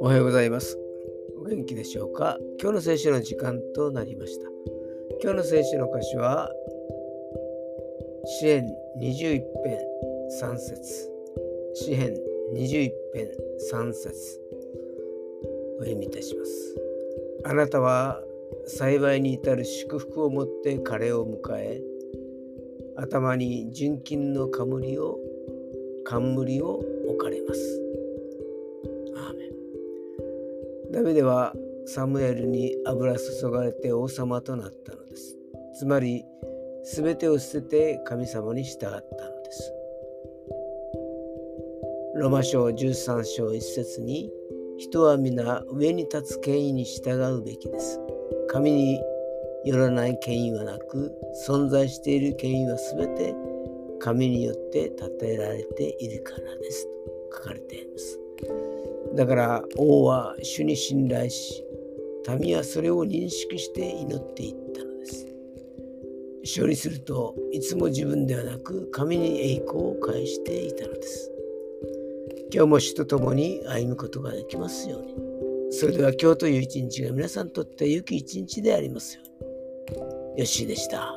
おはようございます。お元気でしょうか？今日の聖書の時間となりました。今日の聖書の歌詞は、詩編21編3節詩編21編3節お読みいたします。あなたは幸いに至る祝福をもって彼を迎え、頭に純金の冠を冠を置かれます。アーメンダビデはサムエルに油注がれて王様となったのです。つまり、すべてを捨てて神様に従ったのです。ロマ書13章1節に、人は皆上に立つ権威に従うべきです。神によらない権威はなく、存在している権威はすべて神によって建てられているからですと書かれています。だから王は主に信頼し、民はそれを認識して祈っていったのです。勝利するといつも自分ではなく神に栄光を返していたのです。今日も主と共に歩むことができますように。それでは今日という一日が皆さんにとって良き一日でありますように。よしでした。